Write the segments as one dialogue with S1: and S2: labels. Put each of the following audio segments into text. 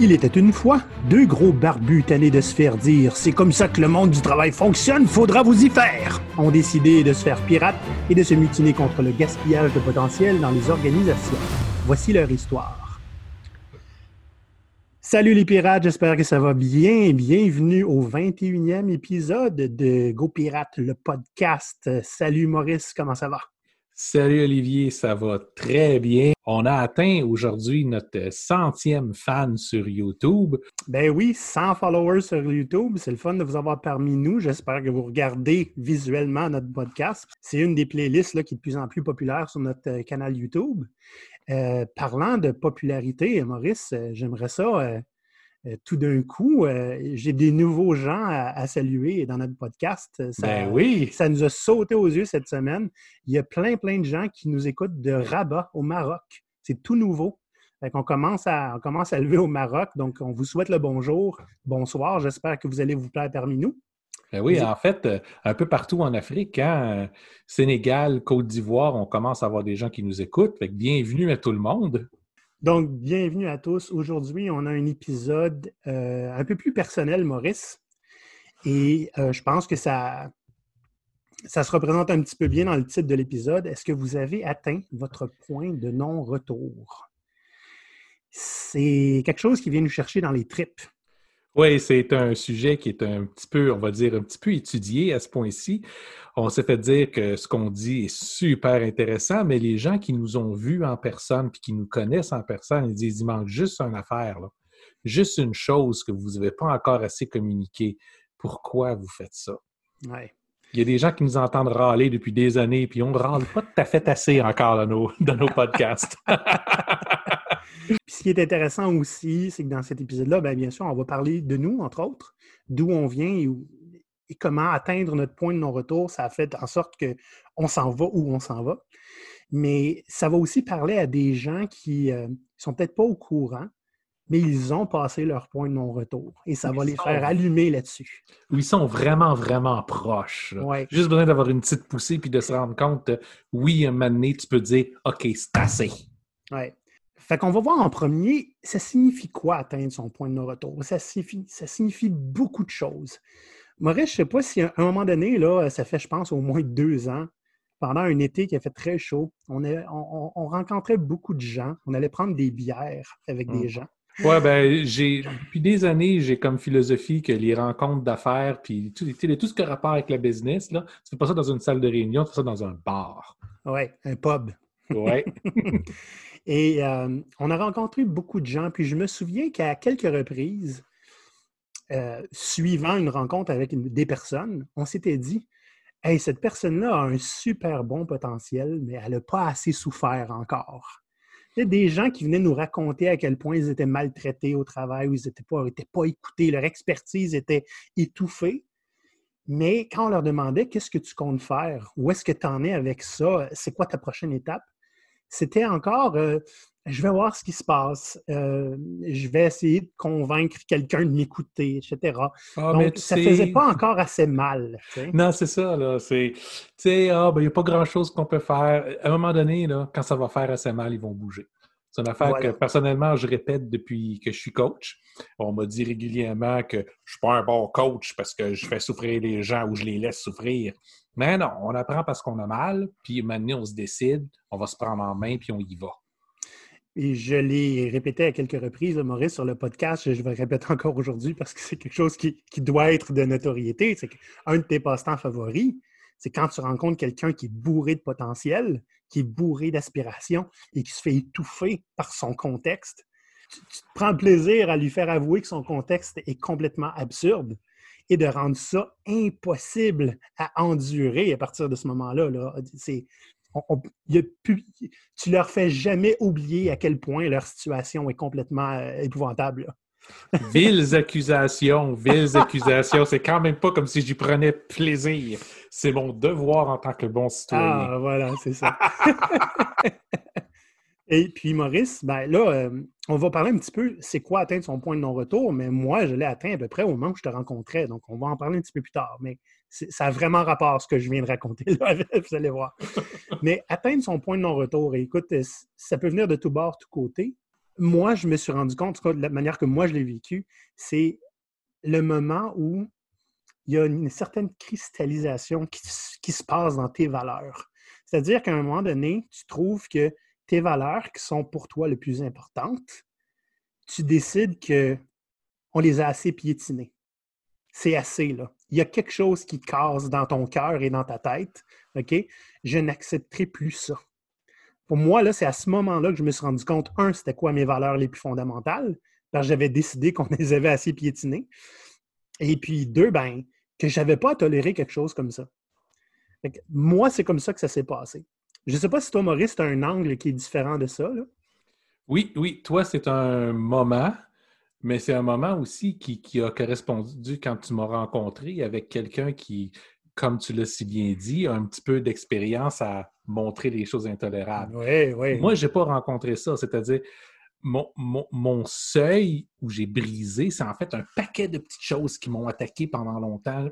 S1: Il était une fois deux gros barbus tannés de se faire dire C'est comme ça que le monde du travail fonctionne, faudra vous y faire ont décidé de se faire pirates et de se mutiner contre le gaspillage de potentiel dans les organisations. Voici leur histoire. Salut les pirates, j'espère que ça va bien. Bienvenue au 21e épisode de Go Pirate, le podcast. Salut Maurice, comment ça va?
S2: Salut Olivier, ça va très bien. On a atteint aujourd'hui notre centième fan sur YouTube.
S1: Ben oui, 100 followers sur YouTube. C'est le fun de vous avoir parmi nous. J'espère que vous regardez visuellement notre podcast. C'est une des playlists qui est de plus en plus populaire sur notre euh, canal YouTube. Euh, parlant de popularité, Maurice, euh, j'aimerais ça tout d'un coup, euh, j'ai des nouveaux gens à, saluer dans notre podcast.
S2: Ça, ben oui!
S1: Ça nous a sauté aux yeux cette semaine. Il y a plein, plein de gens qui nous écoutent de Rabat, au Maroc. C'est tout nouveau. on, commence à, on commence à lever au Maroc. Donc, on vous souhaite le bonjour, bonsoir. J'espère que vous allez vous plaire parmi nous.
S2: Ben oui, en fait, euh, un peu partout en Afrique, hein, Sénégal, Côte d'Ivoire, on commence à avoir des gens qui nous écoutent. bienvenue à tout le monde.
S1: Donc, bienvenue à tous. Aujourd'hui, on a un épisode euh, un peu plus personnel, Maurice. Et euh, je pense que ça, ça se représente un petit peu bien dans le titre de l'épisode. Est-ce que vous avez atteint votre point de non-retour? C'est quelque chose qui vient nous chercher dans les tripes.
S2: Oui, c'est un sujet qui est un petit peu, on va dire, un petit peu étudié à ce point-ci. On s'est fait dire que ce qu'on dit est super intéressant, mais les gens qui nous ont vus en personne puis qui nous connaissent en personne, ils disent il manque juste une affaire, juste une chose que vous n'avez pas encore assez communiqué. Pourquoi vous faites ça?
S1: Ouais.
S2: Il y a des gens qui nous entendent râler depuis des années, puis on ne râle pas tout à fait assez encore dans nos, dans nos podcasts.
S1: Puis ce qui est intéressant aussi, c'est que dans cet épisode-là, bien, bien sûr, on va parler de nous, entre autres, d'où on vient et, comment atteindre notre point de non-retour. Ça a fait en sorte qu'on s'en va où on s'en va. Mais ça va aussi parler à des gens qui ne euh, sont peut-être pas au courant, mais ils ont passé leur point de non-retour. Et ça va les faire allumer là-dessus.
S2: Oui, ils sont vraiment, vraiment proches. Juste besoin d'avoir une petite poussée puis de se rendre compte, oui, un moment donné, tu peux dire OK, c'est assez.
S1: Oui. Fait qu'on va voir en premier, ça signifie quoi atteindre son point de non-retour? Ça signifie, ça signifie beaucoup de choses. Maurice, je ne sais pas si à un moment donné, là, ça fait, je pense, au moins deux ans, pendant un été qui a fait très chaud, on, on, rencontrait beaucoup de gens. On allait prendre des bières avec des mmh. gens.
S2: Oui, ben, j'ai, depuis des années, j'ai comme philosophie que les rencontres d'affaires, puis tout, tout ce qui a rapport avec le business, là, tu fais pas ça dans une salle de réunion, tu fais ça dans un bar.
S1: Oui, un pub.
S2: Oui.
S1: Et euh, on a rencontré beaucoup de gens, puis je me souviens qu'à quelques reprises, euh, suivant une rencontre avec des personnes, on s'était dit Hey, cette personne-là a un super bon potentiel, mais elle n'a pas assez souffert encore. Il y a des gens qui venaient nous raconter à quel point ils étaient maltraités au travail, où ils n'étaient pas, pas écoutés, leur expertise était étouffée. Mais quand on leur demandait qu'est-ce que tu comptes faire, où est-ce que tu en es avec ça, c'est quoi ta prochaine étape, c'était encore euh, je vais voir ce qui se passe, euh, je vais essayer de convaincre quelqu'un de m'écouter, etc. Ah, Donc, ça ne faisait pas encore assez mal.
S2: Non, c'est ça. Là. C'est, ah, ben, il n'y a pas grand-chose qu'on peut faire. À un moment donné, là, quand ça va faire assez mal, ils vont bouger. C'est une affaire que personnellement, je répète depuis que je suis coach. On m'a dit régulièrement que je ne suis pas un bon coach parce que je fais souffrir les gens ou je les laisse souffrir. Mais non, on apprend parce qu'on a mal, puis maintenant on se décide, on va se prendre en main, puis on y va.
S1: Et je l'ai répété à quelques reprises, Maurice, sur le podcast. Je vais le répéter encore aujourd'hui parce que c'est quelque chose qui, doit être de notoriété. C'est qu'un de tes passe-temps favoris, c'est quand tu rencontres quelqu'un qui est bourré de potentiel, qui est bourré d'aspiration et qui se fait étouffer par son contexte. Tu, prends plaisir à lui faire avouer que son contexte est complètement absurde et de rendre ça impossible à endurer à partir de ce moment-là. Là. C'est, tu leur fais jamais oublier à quel point leur situation est complètement euh, épouvantable.
S2: Viles accusations, viles accusations. C'est quand même pas comme si j'y prenais plaisir. C'est mon devoir en tant que bon citoyen.
S1: Ah, voilà, c'est ça. Et puis, Maurice, ben là, euh, on va parler un petit peu, c'est quoi atteindre son point de non-retour, mais moi, je l'ai atteint à peu près au moment où je te rencontrais, donc on va en parler un petit peu plus tard. Mais ça a vraiment rapport à ce que je viens de raconter, là, vous allez voir. mais atteindre son point de non-retour, écoute, ça peut venir de tout bord, tout côté. Moi, je me suis rendu compte, de la manière que moi je l'ai vécu, c'est le moment où il y a une certaine cristallisation qui, qui se passe dans tes valeurs. C'est-à-dire qu'à un moment donné, tu trouves que tes valeurs qui sont pour toi les plus importantes, tu décides que on les a assez piétinées. C'est assez, là. Il y a quelque chose qui casse dans ton cœur et dans ta tête. OK? Je n'accepterai plus ça. Pour moi, là, c'est à ce moment-là que je me suis rendu compte, un, c'était quoi mes valeurs les plus fondamentales, parce que j'avais décidé qu'on les avait assez piétinées. Et puis, deux, ben, que je n'avais pas à tolérer quelque chose comme ça. moi, c'est comme ça que ça s'est passé. Je ne sais pas si toi, Maurice, tu as un angle qui est différent de ça.
S2: Oui, oui. Toi, c'est un moment, mais c'est un moment aussi qui, a correspondu quand tu m'as rencontré avec quelqu'un qui, comme tu l'as si bien dit, un petit peu d'expérience à montrer les choses intolérables.
S1: Oui, oui.
S2: Moi, je n'ai pas rencontré ça. C'est-à-dire, mon, mon, seuil où j'ai brisé, c'est en fait un paquet de petites choses qui m'ont attaqué pendant longtemps,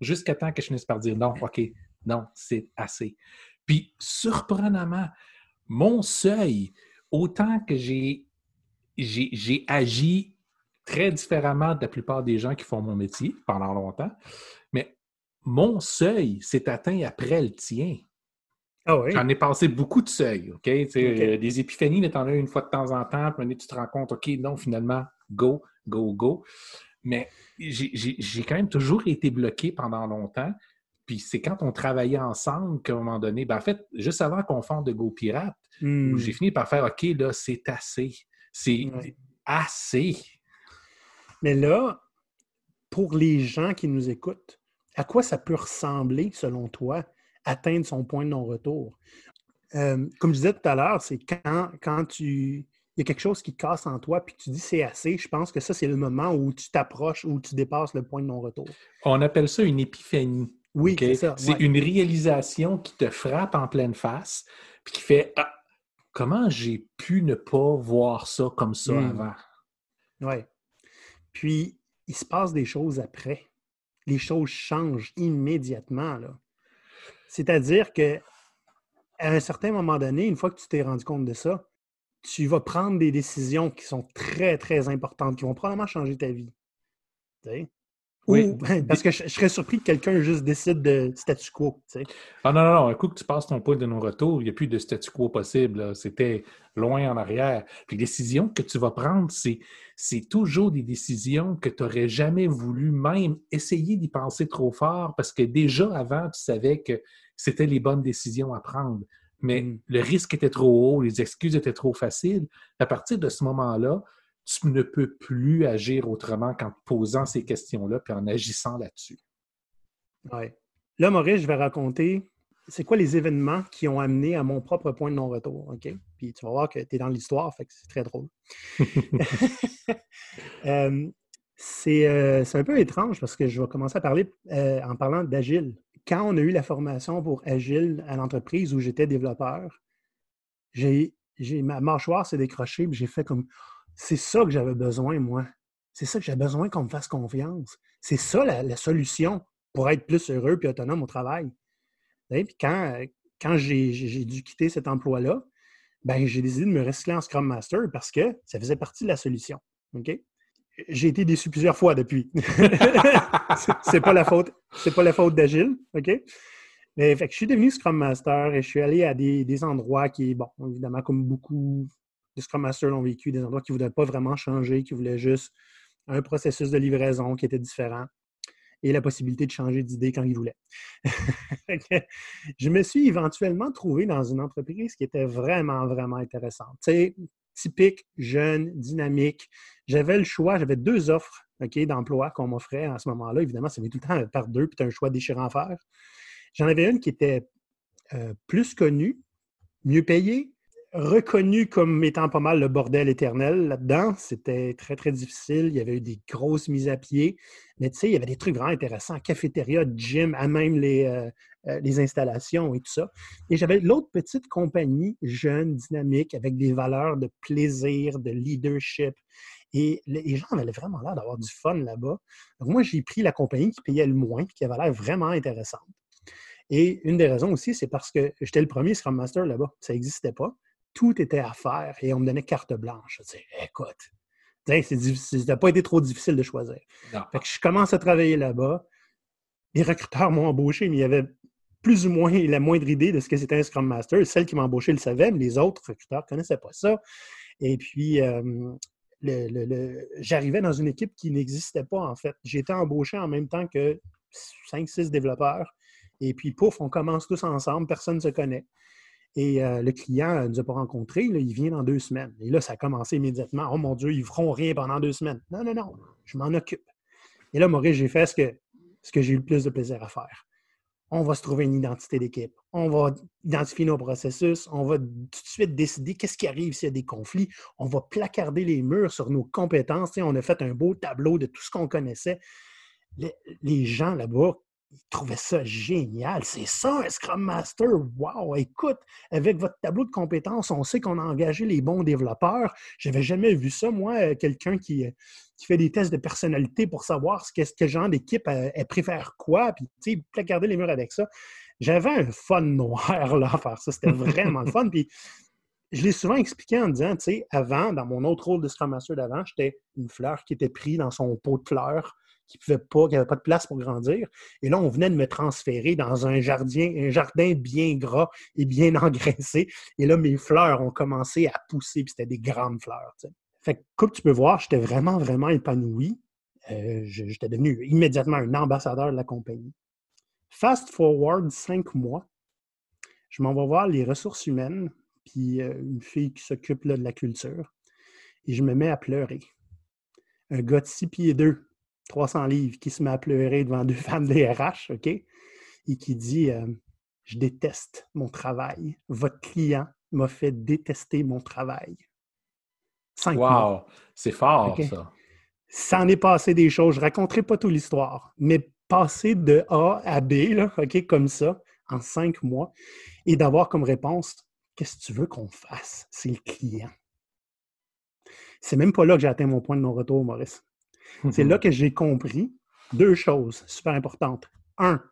S2: jusqu'à temps que je finisse par dire non, OK, non, c'est assez. Puis, surprenamment, mon seuil, autant que j'ai, j'ai, agi très différemment de la plupart des gens qui font mon métier pendant longtemps, mais mon seuil s'est atteint après le tien.
S1: Ah
S2: J'en ai passé beaucoup de seuils, OK? Euh, des épiphanies, mais t'en as une fois de temps en temps, puis tu te rends compte, OK, non, finalement, go, go, go. Mais j'ai quand même toujours été bloqué pendant longtemps. Puis c'est quand on travaillait ensemble qu'à un moment donné, ben en fait, juste avant qu'on fonde de Go Pirate, hmm. j'ai fini par faire OK, là, c'est assez. C'est assez.
S1: Mais là, pour les gens qui nous écoutent, à quoi ça peut ressembler, selon toi, atteindre son point de non-retour? Euh, comme je disais tout à l'heure, c'est quand, quand tu. Il y a quelque chose qui casse en toi, puis tu dis c'est assez. Je pense que ça, c'est le moment où tu t'approches, où tu dépasses le point de non-retour.
S2: On appelle ça une épiphanie.
S1: Oui, c'est ça.
S2: C'est une réalisation qui te frappe en pleine face, puis qui fait ah, comment j'ai pu ne pas voir ça comme ça hmm. avant?
S1: Oui. Puis, il se passe des choses après. Les choses changent immédiatement. Là. C'est-à-dire que à un certain moment donné, une fois que tu t'es rendu compte de ça, tu vas prendre des décisions qui sont très, très importantes, qui vont probablement changer ta vie. Oui. parce que je, serais surpris que quelqu'un juste décide de statu quo.
S2: Ah non, non, non. Un coup que tu passes ton point de non-retour, il n'y a plus de statu quo possible. C'était loin en arrière. Puis les décisions que tu vas prendre, c'est toujours des décisions que tu n'aurais jamais voulu même essayer d'y penser trop fort parce que déjà avant, tu savais que c'était les bonnes décisions à prendre. Mais mm. le risque était trop haut, les excuses étaient trop faciles. À partir de ce moment-là, tu ne peux plus agir autrement qu'en posant ces questions-là puis en agissant là-dessus.
S1: Oui. Là, Maurice, je vais raconter c'est quoi les événements qui ont amené à mon propre point de non-retour. OK? Puis tu vas voir que tu es dans l'histoire, fait que c'est très drôle. Euh, euh, c'est un peu étrange parce que je vais commencer à parler euh, en parlant d'Agile. Quand on a eu la formation pour Agile à l'entreprise où j'étais développeur, j'ai ma mâchoire s'est décrochée et j'ai fait comme c'est ça que j'avais besoin, moi. C'est ça que j'avais besoin qu'on me fasse confiance. C'est ça la, solution pour être plus heureux et autonome au travail. Et puis quand, quand j'ai dû quitter cet emploi-là, ben, j'ai décidé de me recycler en Scrum Master parce que ça faisait partie de la solution. J'ai été déçu plusieurs fois depuis. c'est pas pas la faute d'Agile? Mais fait que je suis devenu Scrum Master et je suis allé à des, des endroits qui, bon, évidemment, comme beaucoup les Scrum Masters l'ont vécu, des endroits qui ne voulaient pas vraiment changer, qui voulaient juste un processus de livraison qui était différent et la possibilité de changer d'idée quand ils voulaient. je me suis éventuellement trouvé dans une entreprise qui était vraiment, vraiment intéressante. Typique, jeune, dynamique. J'avais le choix, j'avais deux offres d'emploi qu'on m'offrait à ce moment-là. Évidemment, ça met tout le temps par deux, puis un choix déchirant à faire. J'en avais une qui était euh, plus connue, mieux payée, reconnu comme étant pas mal le bordel éternel là-dedans. C'était très, très difficile. Il y avait eu des grosses mises à pied. Mais tu sais, il y avait des trucs vraiment intéressants. Cafétéria, gym, à même les, euh, euh, installations et tout ça. Et j'avais l'autre petite compagnie jeune, dynamique, avec des valeurs de plaisir, de leadership. Et les gens avaient vraiment l'air d'avoir du fun là-bas. Donc moi, j'ai pris la compagnie qui payait le moins, qui avait l'air vraiment intéressante. Et une des raisons aussi, c'est parce que j'étais le premier Scrum Master là-bas. Ça n'existait pas. Tout était à faire et on me donnait carte blanche. Je disais, écoute, ça n'a pas été trop difficile de choisir. Fait que je commence à travailler là-bas. Les recruteurs m'ont embauché, mais il y avait plus ou moins la moindre idée de ce que c'était un Scrum Master. Celle qui m'a embauché le savait, mais les autres recruteurs ne connaissaient pas ça. Et puis, euh, j'arrivais dans une équipe qui n'existait pas, en fait. Été embauché en même temps que 5-6 développeurs. Et puis, pouf, on commence tous ensemble, personne ne se connaît. Et euh, le client ne nous a pas rencontrés, il vient dans deux semaines. Et là, ça a commencé immédiatement. Oh mon Dieu, ils ne feront rien pendant deux semaines. Non, non, non, je m'en occupe. Et là, Maurice, j'ai fait ce que, ce que j'ai eu le plus de plaisir à faire. On va se trouver une identité d'équipe. On va identifier nos processus. On va tout de suite décider qu'est-ce qui arrive s'il y a des conflits. On va placarder les murs sur nos compétences. on a fait un beau tableau de tout ce qu'on connaissait. les gens là-bas ils trouvaient ça génial. C'est ça, un Scrum Master? Wow! Écoute, avec votre tableau de compétences, on sait qu'on a engagé les bons développeurs. J'avais jamais vu ça, moi, euh, quelqu'un qui, euh, qui fait des tests de personnalité pour savoir ce que, quel genre d'équipe elle, préfère quoi, puis, tu sais, placarder les murs avec ça. J'avais un fun noir, là, à faire ça. C'était vraiment le fun. Puis, je l'ai souvent expliqué en disant, tu sais, avant, dans mon autre rôle de Scrum Master d'avant, j'étais une fleur qui était prise dans son pot de fleurs qui pouvait pas, qui n'avait pas de place pour grandir. Et là, on venait de me transférer dans un jardin, un jardin bien gras et bien engraissé. Et là, mes fleurs ont commencé à pousser, puis c'était des grandes fleurs. Fait que, comme tu peux voir, j'étais vraiment, vraiment épanoui. Euh, j'étais devenu immédiatement un ambassadeur de la compagnie. Fast forward cinq mois, je m'en vais voir les ressources humaines, puis euh, une fille qui s'occupe de la culture, et je me mets à pleurer. Un gars de six pieds deux 300 livres, qui se met à pleurer devant deux femmes DRH, OK? Et qui dit euh, Je déteste mon travail. Votre client m'a fait détester mon travail.
S2: Cinq wow! C'est fort, ça.
S1: Ça en est passé des choses. Je ne raconterai pas toute l'histoire, mais passer de A à B, là, OK, comme ça, en cinq mois, et d'avoir comme réponse Qu'est-ce que tu veux qu'on fasse? C'est le client. C'est même pas là que j'ai atteint mon point de non-retour, Maurice. C'est là que j'ai compris deux choses super importantes. Un,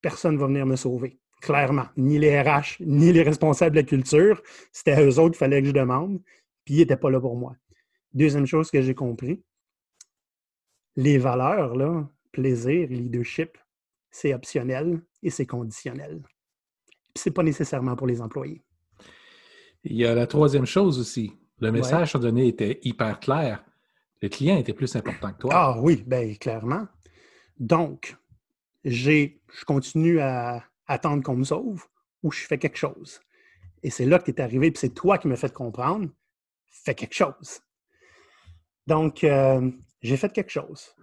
S1: personne ne va venir me sauver. Clairement. Ni les RH, ni les responsables de la culture. C'était à eux autres qu'il fallait que je demande. Puis ils n'étaient pas là pour moi. Deuxième chose que j'ai compris, les valeurs, là, plaisir, leadership, c'est optionnel et c'est conditionnel. Ce n'est pas nécessairement pour les employés.
S2: Il y a la troisième chose aussi. Le message donné était hyper clair le client était plus important que toi.
S1: Ah oui, bien clairement. Donc, j'ai, je continue à attendre qu'on me sauve ou je fais quelque chose. Et c'est là que tu es arrivé, puis c'est toi qui m'as fait comprendre, fais quelque chose. Donc, euh, j'ai fait quelque chose.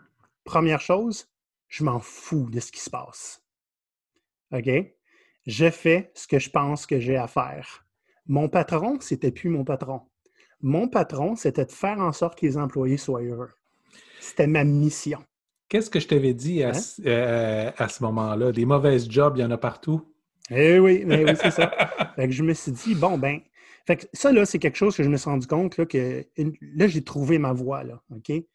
S1: Première chose, je m'en fous de ce qui se passe. OK? Je fais ce que je pense que j'ai à faire. Mon patron, c'était plus mon patron. Mon patron, c'était de faire en sorte que les employés soient heureux. C'était ma mission.
S2: Qu'est-ce que je t'avais dit à, hein? euh, ce moment-là? Des mauvaises jobs, il y en a partout.
S1: Eh oui, oui c'est ça. je me suis dit, bon, ben, fait ça, là, c'est quelque chose que je me suis rendu compte là, que là, j'ai trouvé ma voie. Là, OK? Oui,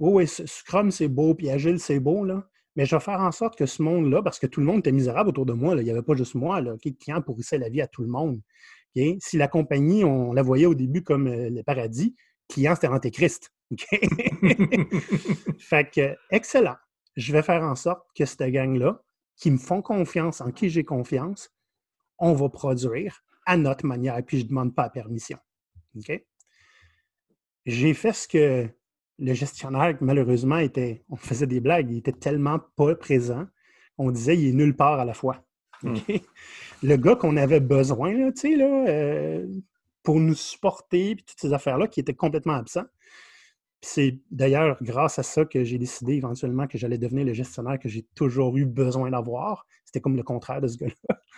S1: oui, Scrum, c'est beau, puis Agile, c'est beau, là. Mais je vais faire en sorte que ce monde-là, parce que tout le monde était misérable autour de moi, là, il n'y avait pas juste moi, là, qui client pourrissait la vie à tout le monde. Si la compagnie, on la voyait au début comme euh, le paradis, client, c'était Antéchrist. fait que, excellent. Je vais faire en sorte que cette gang-là, qui me font confiance, en qui j'ai confiance, on va produire à notre manière, puis je ne demande pas la permission. J'ai fait ce que le gestionnaire, malheureusement, était, on faisait des blagues, il était tellement pas présent, on disait il est nulle part à la fois. Hmm. Le gars qu'on avait besoin, là, là, euh, pour nous supporter, puis toutes ces affaires-là, qui étaient complètement absents. C'est d'ailleurs grâce à ça que j'ai décidé éventuellement que j'allais devenir le gestionnaire que j'ai toujours eu besoin d'avoir. C'était comme le contraire de ce gars-là.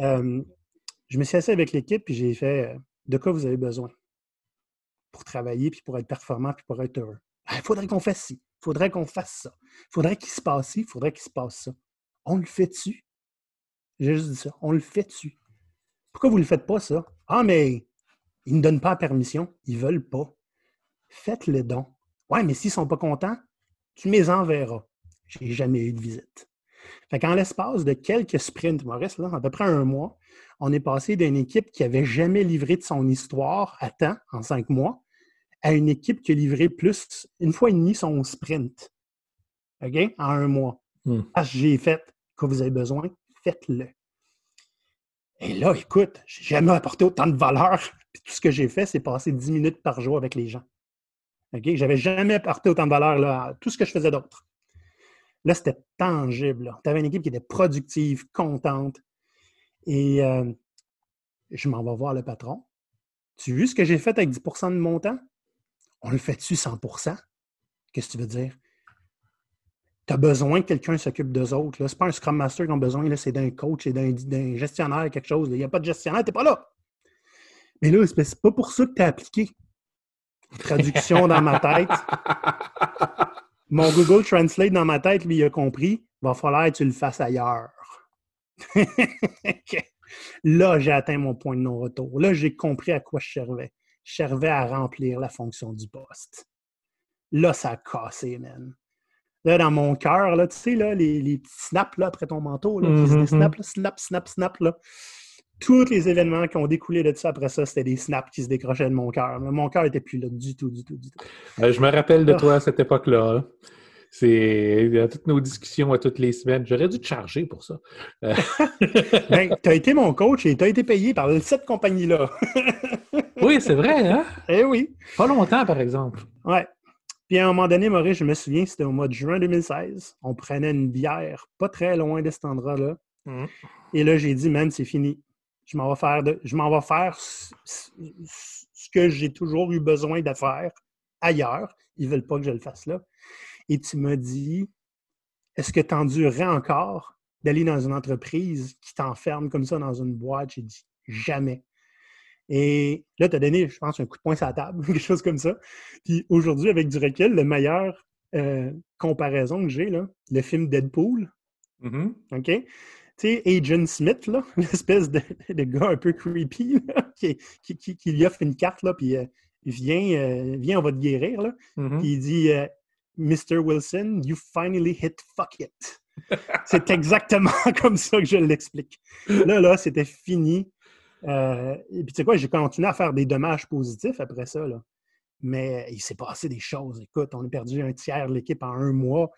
S1: Euh, je me suis assis avec l'équipe et j'ai fait de quoi vous avez besoin? Pour travailler, puis pour être performant, puis pour être heureux. Ah, il faudrait qu'on fasse ci, il faudrait qu'on fasse ça, il faudrait qu'il se passe ci, il faudrait qu'il se passe ça. On le fait dessus. J'ai juste dit ça. On le fait dessus. Pourquoi vous ne le faites pas, ça? Ah, mais ils ne donnent pas la permission. Ils ne veulent pas. Faites-le don. Ouais, mais s'ils ne sont pas contents, tu les enverras. J'ai jamais eu de visite. Fait qu'en l'espace de quelques sprints, Maurice, là, à peu près un mois, On est passé d'une équipe qui n'avait jamais livré de son histoire à temps, en cinq mois, à une équipe qui a livré plus, une fois et demi son sprint. OK? En un mois. Hmm. Ah, j'ai fait que vous avez besoin, faites-le. Et là, écoute, j'ai jamais apporté autant de valeur. Tout ce que j'ai fait, c'est passer 10 minutes par jour avec les gens. OK? J'avais jamais apporté autant de valeur là, à tout ce que je faisais d'autre. Là, c'était tangible. Tu avais une équipe qui était productive, contente. Et euh, je m'en vais voir le patron. Tu as vu ce que j'ai fait avec 10% de mon temps? On le fait-tu 100% Qu'est-ce que tu veux dire? Tu as besoin que quelqu'un s'occupe d'eux autres. Ce n'est pas un Scrum Master qui a besoin, c'est d'un coach et d'un gestionnaire, quelque chose. Il n'y a pas de gestionnaire, tu n'es pas là. Mais là, c'est pas pour ça que tu as appliqué. Traduction dans ma tête. Mon Google Translate dans ma tête, lui, il a compris. Il va falloir que tu le fasses ailleurs. Là, j'ai atteint mon point de non-retour. Là, j'ai compris à quoi je servais. Je servais à remplir la fonction du poste. Là, ça a cassé, man là, dans mon cœur, là, tu sais, là, les, les, petits snaps là, après ton manteau, là, mm snap, snap, snap, snap, là. Tous les événements qui ont découlé de ça après ça, c'était des snaps qui se décrochaient de mon cœur. Mon cœur n'était plus là du tout, du tout, du tout.
S2: Euh, je me rappelle de ah. toi à cette époque-là. Hein. C'est toutes nos discussions à toutes les semaines. J'aurais dû te charger pour ça.
S1: Euh. ben, tu as été mon coach et tu as été payé par cette compagnie-là.
S2: oui, c'est vrai, hein?
S1: Eh oui.
S2: Pas longtemps, par exemple.
S1: Ouais. Puis à un moment donné, Maurice, je me souviens, c'était au mois de juin 2016. On prenait une bière pas très loin de cet endroit-là. Mmh. Et là, j'ai dit, man, c'est fini. Je m'en vais faire, je m'en vais faire ce que j'ai toujours eu besoin de faire ailleurs. Ils ne veulent pas que je le fasse là. Et tu m'as dit, est-ce que tu endurerais encore d'aller dans une entreprise qui t'enferme comme ça dans une boîte? J'ai dit, jamais. Et là, tu as donné, je pense, un coup de poing sur la table, quelque chose comme ça. Puis aujourd'hui, avec du recul, le meilleur euh, comparaison que j'ai, le film Deadpool. Mm-hmm. OK? Tu sais, Agent Smith, l'espèce de, gars un peu creepy, qui, qui, lui offre une carte, là, puis euh, viens, euh, viens, on va te guérir. Là. Mm-hmm. Puis il dit Mr. Wilson, you finally hit fuck it. C'est exactement comme ça que je l'explique. Là, là, c'était fini. Euh, et puis, tu sais quoi, j'ai continué à faire des dommages positifs après ça. Là. Mais il s'est passé des choses. Écoute, on a perdu un tiers de l'équipe en un mois.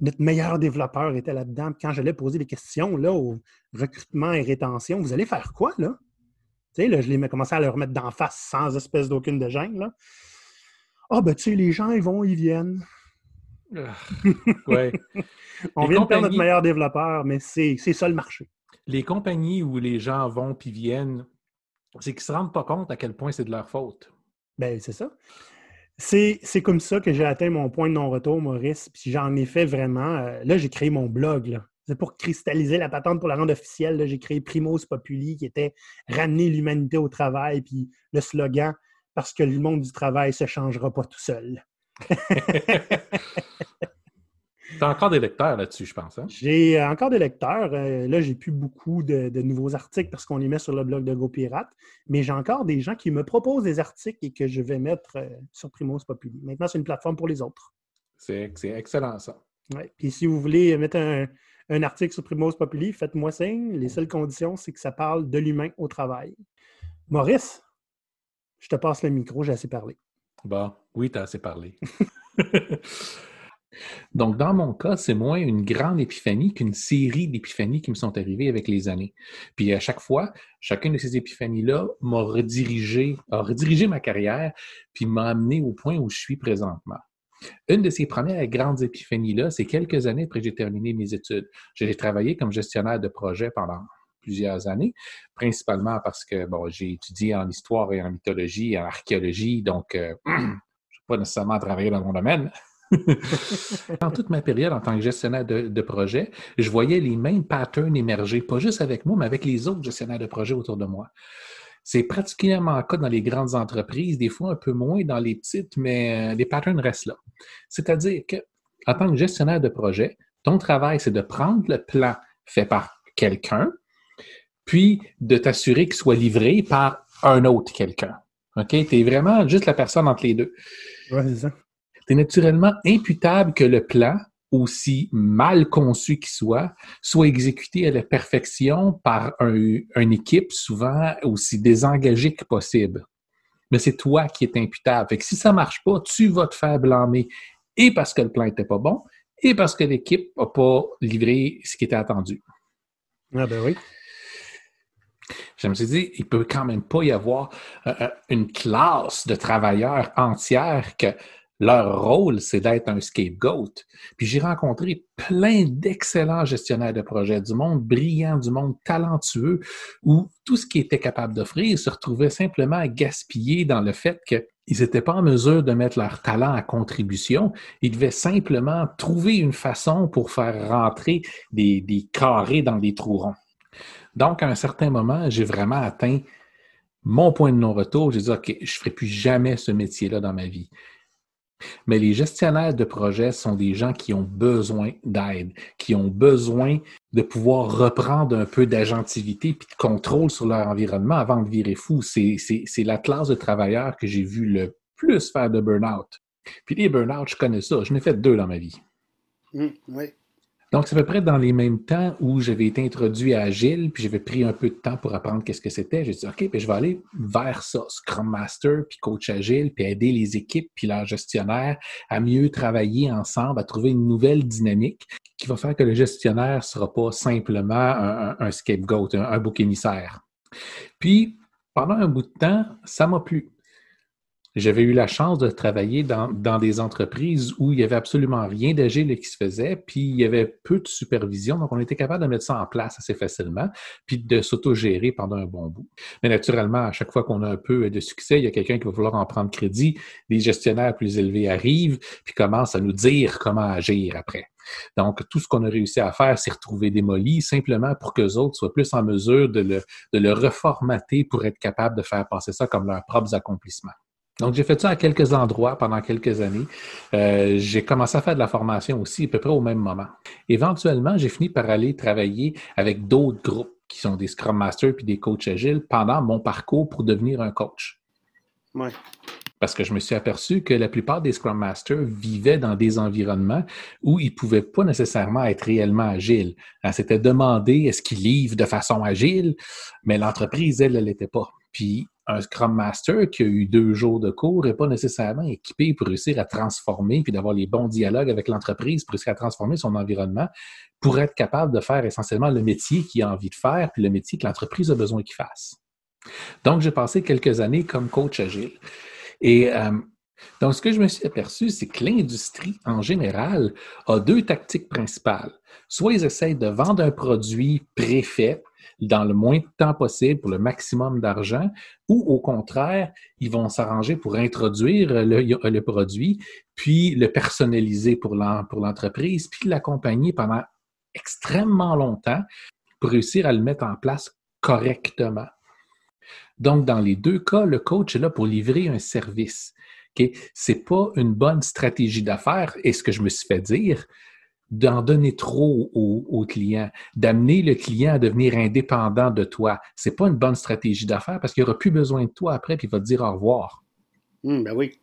S1: Notre meilleur développeur était là-dedans. Quand j'allais poser des questions là, au recrutement et rétention, vous allez faire quoi, là? Tu sais, là, je les commencé à leur mettre d'en face sans espèce d'aucune de gêne, là. Ah, ben, tu sais, les gens, ils vont, ils viennent.
S2: Ouais.
S1: on vient de perdre notre meilleur développeur, mais c'est ça le marché
S2: les compagnies où les gens vont puis viennent, c'est qu'ils ne se rendent pas compte à quel point c'est de leur faute.
S1: Ben, c'est ça. C'est comme ça que j'ai atteint mon point de non-retour, Maurice. Puis j'en ai fait vraiment. Euh, là, j'ai créé mon blog. C'est pour cristalliser la patente pour la rendre officielle. J'ai créé Primos Populi, qui était ramener l'humanité au travail. Puis le slogan, parce que le monde du travail ne se changera pas tout seul.
S2: Tu as encore des lecteurs là-dessus, je pense. Hein?
S1: J'ai euh, encore des lecteurs. Euh, là, j'ai plus beaucoup de, nouveaux articles parce qu'on les met sur le blog de GoPirate. Mais j'ai encore des gens qui me proposent des articles et que je vais mettre euh, sur Primos Populi. Maintenant, c'est une plateforme pour les autres.
S2: C'est excellent, ça.
S1: Ouais. Puis si vous voulez mettre un, article sur Primos Populi, faites-moi signe. Les seules conditions, c'est que ça parle de l'humain au travail. Maurice, je te passe le micro, j'ai assez parlé.
S2: Bon, oui, tu as assez parlé. Donc, dans mon cas, c'est moins une grande épiphanie qu'une série d'épiphanies qui me sont arrivées avec les années. Puis à chaque fois, chacune de ces épiphanies-là m'a redirigé, a redirigé ma carrière, puis m'a amené au point où je suis présentement. Une de ces premières grandes épiphanies-là, c'est quelques années après que j'ai terminé mes études. J'ai travaillé comme gestionnaire de projet pendant plusieurs années, principalement parce que j'ai étudié en histoire et en mythologie en archéologie, donc euh, je n'ai pas nécessairement travaillé dans mon domaine, dans toute ma période en tant que gestionnaire de, projet, je voyais les mêmes patterns émerger, pas juste avec moi, mais avec les autres gestionnaires de projet autour de moi. C'est particulièrement le cas dans les grandes entreprises, des fois un peu moins dans les petites, mais euh, les patterns restent là. C'est-à-dire que, en tant que gestionnaire de projet, ton travail, c'est de prendre le plan fait par quelqu'un, puis de t'assurer qu'il soit livré par un autre quelqu'un. OK? Tu es vraiment juste la personne entre les deux.
S1: C'est
S2: naturellement imputable que le plan aussi mal conçu qu'il soit, soit exécuté à la perfection par une équipe souvent aussi désengagée que possible. Mais c'est toi qui es imputable. Fait que si ça marche pas, tu vas te faire blâmer et parce que le plan était pas bon et parce que l'équipe n'a pas livré ce qui était attendu.
S1: Ah ben oui.
S2: Je me suis dit, il peut quand même pas y avoir euh, euh, une classe de travailleurs entière que leur rôle, c'est d'être un scapegoat. Puis j'ai rencontré plein d'excellents gestionnaires de projets, du monde brillant, du monde talentueux, où tout ce qu'ils étaient capables d'offrir se retrouvait simplement gaspillé dans le fait qu'ils n'étaient pas en mesure de mettre leur talent à contribution. Ils devaient simplement trouver une façon pour faire rentrer des, des carrés dans des trous ronds. Donc, à un certain moment, j'ai vraiment atteint mon point de non-retour. J'ai dit, OK, je ne ferai plus jamais ce métier-là dans ma vie. Mais les gestionnaires de projets sont des gens qui ont besoin d'aide, qui ont besoin de pouvoir reprendre un peu d'agentivité et de contrôle sur leur environnement avant de virer fou. C'est la classe de travailleurs que j'ai vu le plus faire de burn-out. Puis les burn-out, je connais ça. Je n'ai fait deux dans ma vie.
S1: Mmh, oui.
S2: Donc, c'est à peu près dans les mêmes temps où j'avais été introduit à Agile, puis j'avais pris un peu de temps pour apprendre qu'est-ce que c'était. J'ai dit, OK, puis je vais aller vers ça, Scrum Master, puis coach Agile, puis aider les équipes, puis leurs gestionnaires à mieux travailler ensemble, à trouver une nouvelle dynamique qui va faire que le gestionnaire ne sera pas simplement un, scapegoat, un bouc émissaire. Puis, pendant un bout de temps, ça m'a plu. J'avais eu la chance de travailler dans, des entreprises où il n'y avait absolument rien d'agile qui se faisait, puis il y avait peu de supervision, donc on était capable de mettre ça en place assez facilement, puis de s'autogérer pendant un bon bout. Mais naturellement, à chaque fois qu'on a un peu de succès, il y a quelqu'un qui va vouloir en prendre crédit, des gestionnaires plus élevés arrivent, puis commencent à nous dire comment agir après. Donc, tout ce qu'on a réussi à faire, c'est retrouver démoli simplement pour que les autres soient plus en mesure de le, de le reformater pour être capable de faire passer ça comme leurs propres accomplissements. Donc, j'ai fait ça à quelques endroits pendant quelques années. Euh, j'ai commencé à faire de la formation aussi à peu près au même moment. Éventuellement, j'ai fini par aller travailler avec d'autres groupes qui sont des Scrum Masters puis des coachs agiles pendant mon parcours pour devenir un coach.
S1: Oui.
S2: Parce que je me suis aperçu que la plupart des Scrum Masters vivaient dans des environnements où ils ne pouvaient pas nécessairement être réellement agiles. C'était demandé est-ce qu'ils livrent de façon agile, mais l'entreprise, elle, elle l'était pas. Puis un Scrum Master qui a eu deux jours de cours n'est pas nécessairement équipé pour réussir à transformer puis d'avoir les bons dialogues avec l'entreprise pour réussir à transformer son environnement pour être capable de faire essentiellement le métier qu'il a envie de faire puis le métier que l'entreprise a besoin qu'il fasse. Donc, j'ai passé quelques années comme coach agile. Et euh, donc, ce que je me suis aperçu, c'est que l'industrie en général a deux tactiques principales. Soit ils essayent de vendre un produit préfet dans le moins de temps possible pour le maximum d'argent, ou au contraire, ils vont s'arranger pour introduire le, produit, puis le personnaliser pour l'entreprise, puis l'accompagner pendant extrêmement longtemps pour réussir à le mettre en place correctement. Donc, dans les deux cas, le coach est là pour livrer un service. Ce n'est pas une bonne stratégie d'affaires, et ce que je me suis fait dire, d'en donner trop au, client, d'amener le client à devenir indépendant de toi. C'est pas une bonne stratégie d'affaires parce qu'il aura plus besoin de toi après puis il va te dire au revoir.
S1: Mmh, ben oui.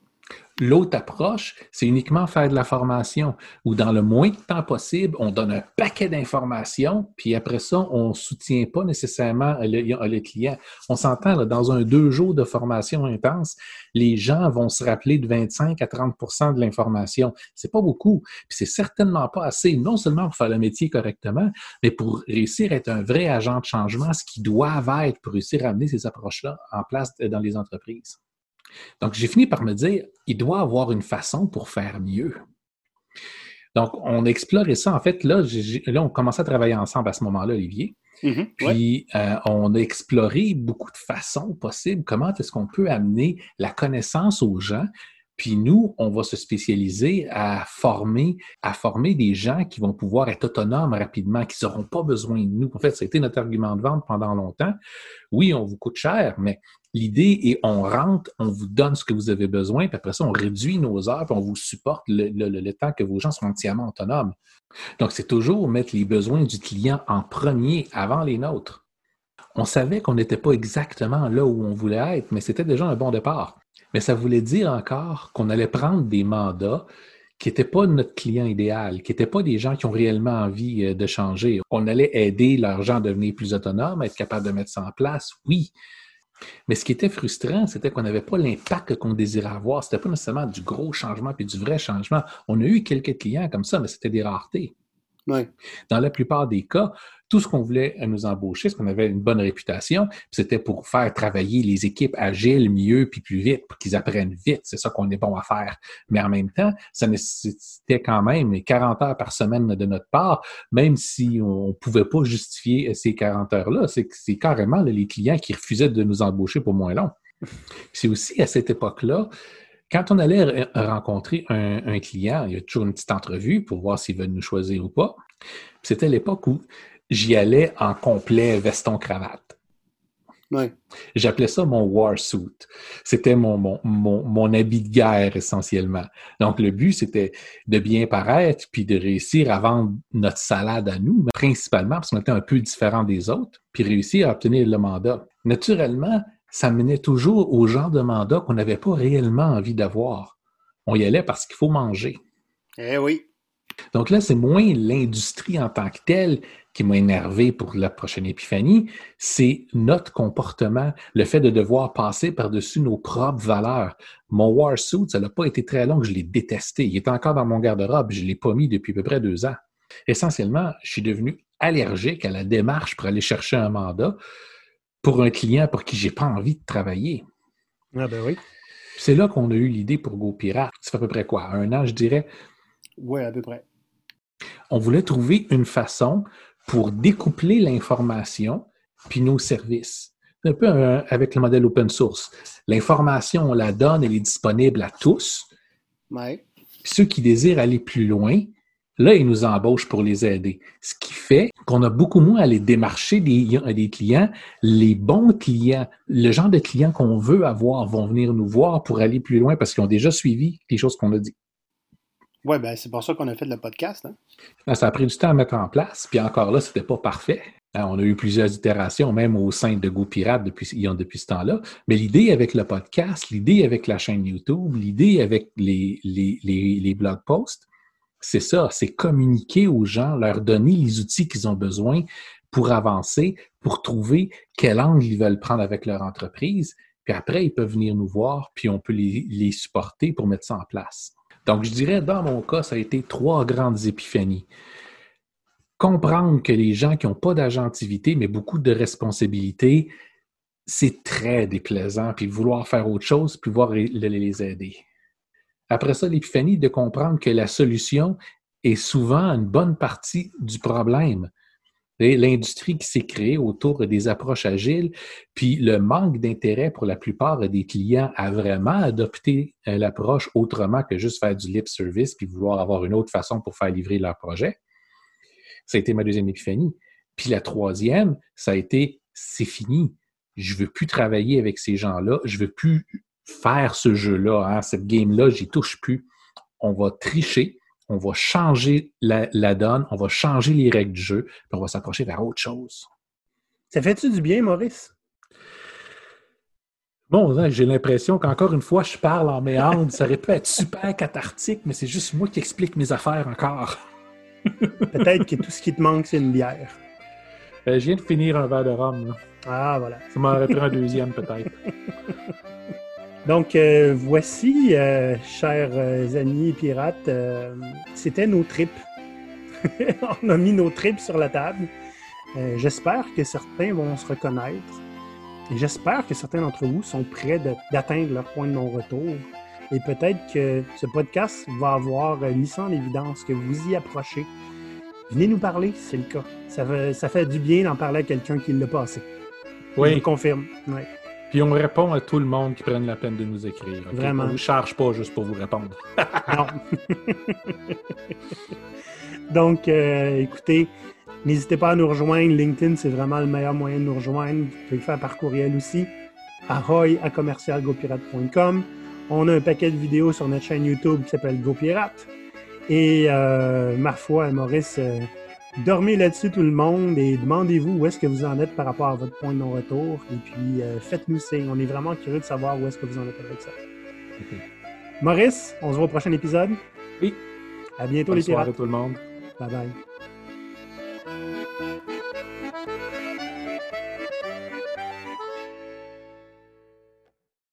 S2: L'autre approche, c'est uniquement faire de la formation où dans le moins de temps possible, on donne un paquet d'informations, puis après ça, on ne soutient pas nécessairement le, client. On s'entend, dans un deux jours de formation intense, les gens vont se rappeler de 25 à 30% de l'information. C'est pas beaucoup, puis c'est certainement pas assez, non seulement pour faire le métier correctement, mais pour réussir à être un vrai agent de changement, ce qui doivent être pour réussir à amener ces approches-là en place dans les entreprises. Donc, j'ai fini par me dire, il doit avoir une façon pour faire mieux. Donc, on a exploré ça. En fait, là, là on commençait à travailler ensemble à ce moment-là, Olivier. Mm-hmm. Puis, euh, on a exploré beaucoup de façons possibles. Comment est-ce qu'on peut amener la connaissance aux gens puis nous, on va se spécialiser à former, à former des gens qui vont pouvoir être autonomes rapidement, qui n'auront pas besoin de nous. En fait, ça a été notre argument de vente pendant longtemps. Oui, on vous coûte cher, mais l'idée est on rentre, on vous donne ce que vous avez besoin, puis après ça, on réduit nos heures, puis on vous supporte le, temps que vos gens soient entièrement autonomes. Donc, c'est toujours mettre les besoins du client en premier avant les nôtres. On savait qu'on n'était pas exactement là où on voulait être, mais c'était déjà un bon départ. Mais ça voulait dire encore qu'on allait prendre des mandats qui n'étaient pas notre client idéal, qui n'étaient pas des gens qui ont réellement envie euh, de changer. On allait aider leurs gens à devenir plus autonomes, à être capables de mettre ça en place, oui. Mais ce qui était frustrant, c'était qu'on n'avait pas l'impact qu'on désirait avoir. Ce n'était pas nécessairement du gros changement puis du vrai changement. On a eu quelques clients comme ça, mais c'était des raretés. Dans la plupart des cas, tout ce qu'on voulait nous embaucher, c'est qu'on avait une bonne réputation, c'était pour faire travailler les équipes agiles mieux puis plus vite, pour qu'ils apprennent vite. C'est ça qu'on est bon à faire. Mais en même temps, ça nécessitait quand même 40 heures par semaine de notre part, même si on ne pouvait pas justifier ces 40 heures-là. C'est carrément les clients qui refusaient de nous embaucher pour moins long. C'est aussi à cette époque-là quand on allait rencontrer un, client, il y a toujours une petite entrevue pour voir s'ils veulent nous choisir ou pas. C'était l'époque où j'y allais en complet veston-cravate. J'appelais ça mon war suit. C'était mon, mon, mon, habit de guerre essentiellement. Donc, le but, c'était de bien paraître puis de réussir à vendre notre salade à nous, principalement parce qu'on était un peu différent des autres, puis réussir à obtenir le mandat. Naturellement, ça menait toujours au genre de mandat qu'on n'avait pas réellement envie d'avoir. On y allait parce qu'il faut manger.
S3: Eh oui.
S2: Donc là, c'est moins l'industrie en tant que telle qui m'a énervé pour la prochaine épiphanie, c'est notre comportement, le fait de devoir passer par-dessus nos propres valeurs. Mon war suit, ça n'a pas été très long, je l'ai détesté. Il est encore dans mon garde-robe, je ne l'ai pas mis depuis à peu près deux ans. Essentiellement, je suis devenu allergique à la démarche pour aller chercher un mandat pour un client pour qui j'ai pas envie de travailler.
S1: Ah ben oui.
S2: C'est là qu'on a eu l'idée pour GoPirate. Ça fait à peu près quoi? Un an, je dirais?
S3: Oui, à peu près.
S2: On voulait trouver une façon pour découpler l'information puis nos services. Un peu avec le modèle open source. L'information, on la donne, elle est disponible à tous.
S3: Ouais.
S2: ceux qui désirent aller plus loin, Là, ils nous embauchent pour les aider. Ce qui fait qu'on a beaucoup moins à les démarcher des, des clients. Les bons clients, le genre de clients qu'on veut avoir vont venir nous voir pour aller plus loin parce qu'ils ont déjà suivi les choses qu'on a dit.
S3: Oui, ben c'est pour ça qu'on a fait le podcast. Hein.
S2: Ben, ça a pris du temps à mettre en place, puis encore là, ce n'était pas parfait. Hein, on a eu plusieurs itérations, même au sein de GoPirate depuis, depuis ce temps-là. Mais l'idée avec le podcast, l'idée avec la chaîne YouTube, l'idée avec les, les, les, les blog posts, c'est ça, c'est communiquer aux gens, leur donner les outils qu'ils ont besoin pour avancer, pour trouver quel angle ils veulent prendre avec leur entreprise. Puis après, ils peuvent venir nous voir, puis on peut les, supporter pour mettre ça en place. Donc, je dirais, dans mon cas, ça a été trois grandes épiphanies. Comprendre que les gens qui n'ont pas d'agentivité, mais beaucoup de responsabilités, c'est très déplaisant, puis vouloir faire autre chose, puis voir les aider. Après ça, l'épiphanie de comprendre que la solution est souvent une bonne partie du problème. L'industrie qui s'est créée autour des approches agiles, puis le manque d'intérêt pour la plupart des clients à vraiment adopter euh, l'approche autrement que juste faire du lip service puis vouloir avoir une autre façon pour faire livrer leur projet. Ça a été ma deuxième épiphanie. Puis la troisième, ça a été c'est fini. Je veux plus travailler avec ces gens-là. Je veux plus faire ce jeu-là, hein, cette game-là, j'y touche plus. On va tricher, on va changer la, donne, on va changer les règles du jeu, puis on va s'approcher vers autre chose.
S1: Ça fait-tu du bien, Maurice?
S2: Bon, hein, j'ai l'impression qu'encore une fois, je parle en méandre. Ça aurait pu être super cathartique, mais c'est juste moi qui explique mes affaires encore.
S1: Peut-être que tout ce qui te manque, c'est une bière.
S2: Euh, je viens de finir un verre de rhum.
S1: Ah, voilà.
S2: Ça m'aurait pris un deuxième, peut-être.
S1: Donc, euh, voici, euh, chers euh, amis pirates, c'était nos tripes. On a mis nos tripes sur la table. j'espère que certains vont se reconnaître. Et j'espère que certains d'entre vous sont prêts d'atteindre leur point de non-retour. Et peut-être que ce podcast va avoir mis ça en évidence, que vous y approchez. Venez nous parler, c'est le cas. Ça fait, ça fait du bien d'en parler à quelqu'un qui l'a passé.
S2: Oui.
S1: Je confirme. Oui.
S2: Puis on répond à tout le monde qui prenne la peine de nous écrire.
S1: Vraiment. On
S2: ne vous charge pas juste pour vous répondre.
S1: non. Donc, euh, écoutez, n'hésitez pas à nous rejoindre. LinkedIn, c'est vraiment le meilleur moyen de nous rejoindre. Vous pouvez le faire par courriel aussi. Ahoy à commercialgopirate.com. On a un paquet de vidéos sur notre chaîne YouTube qui s'appelle GoPirate. Et euh, ma foi, Maurice, euh, dormez là-dessus tout le monde et demandez-vous où est-ce que vous en êtes par rapport à votre point de non-retour. Et puis, euh, faites-nous signe. On est vraiment curieux de savoir où est-ce que vous en êtes avec ça. Maurice, on se voit au prochain épisode.
S2: Oui.
S1: À bientôt,
S2: Bonne
S1: les
S2: soirée
S1: pirates.
S2: tout le monde.
S1: Bye bye.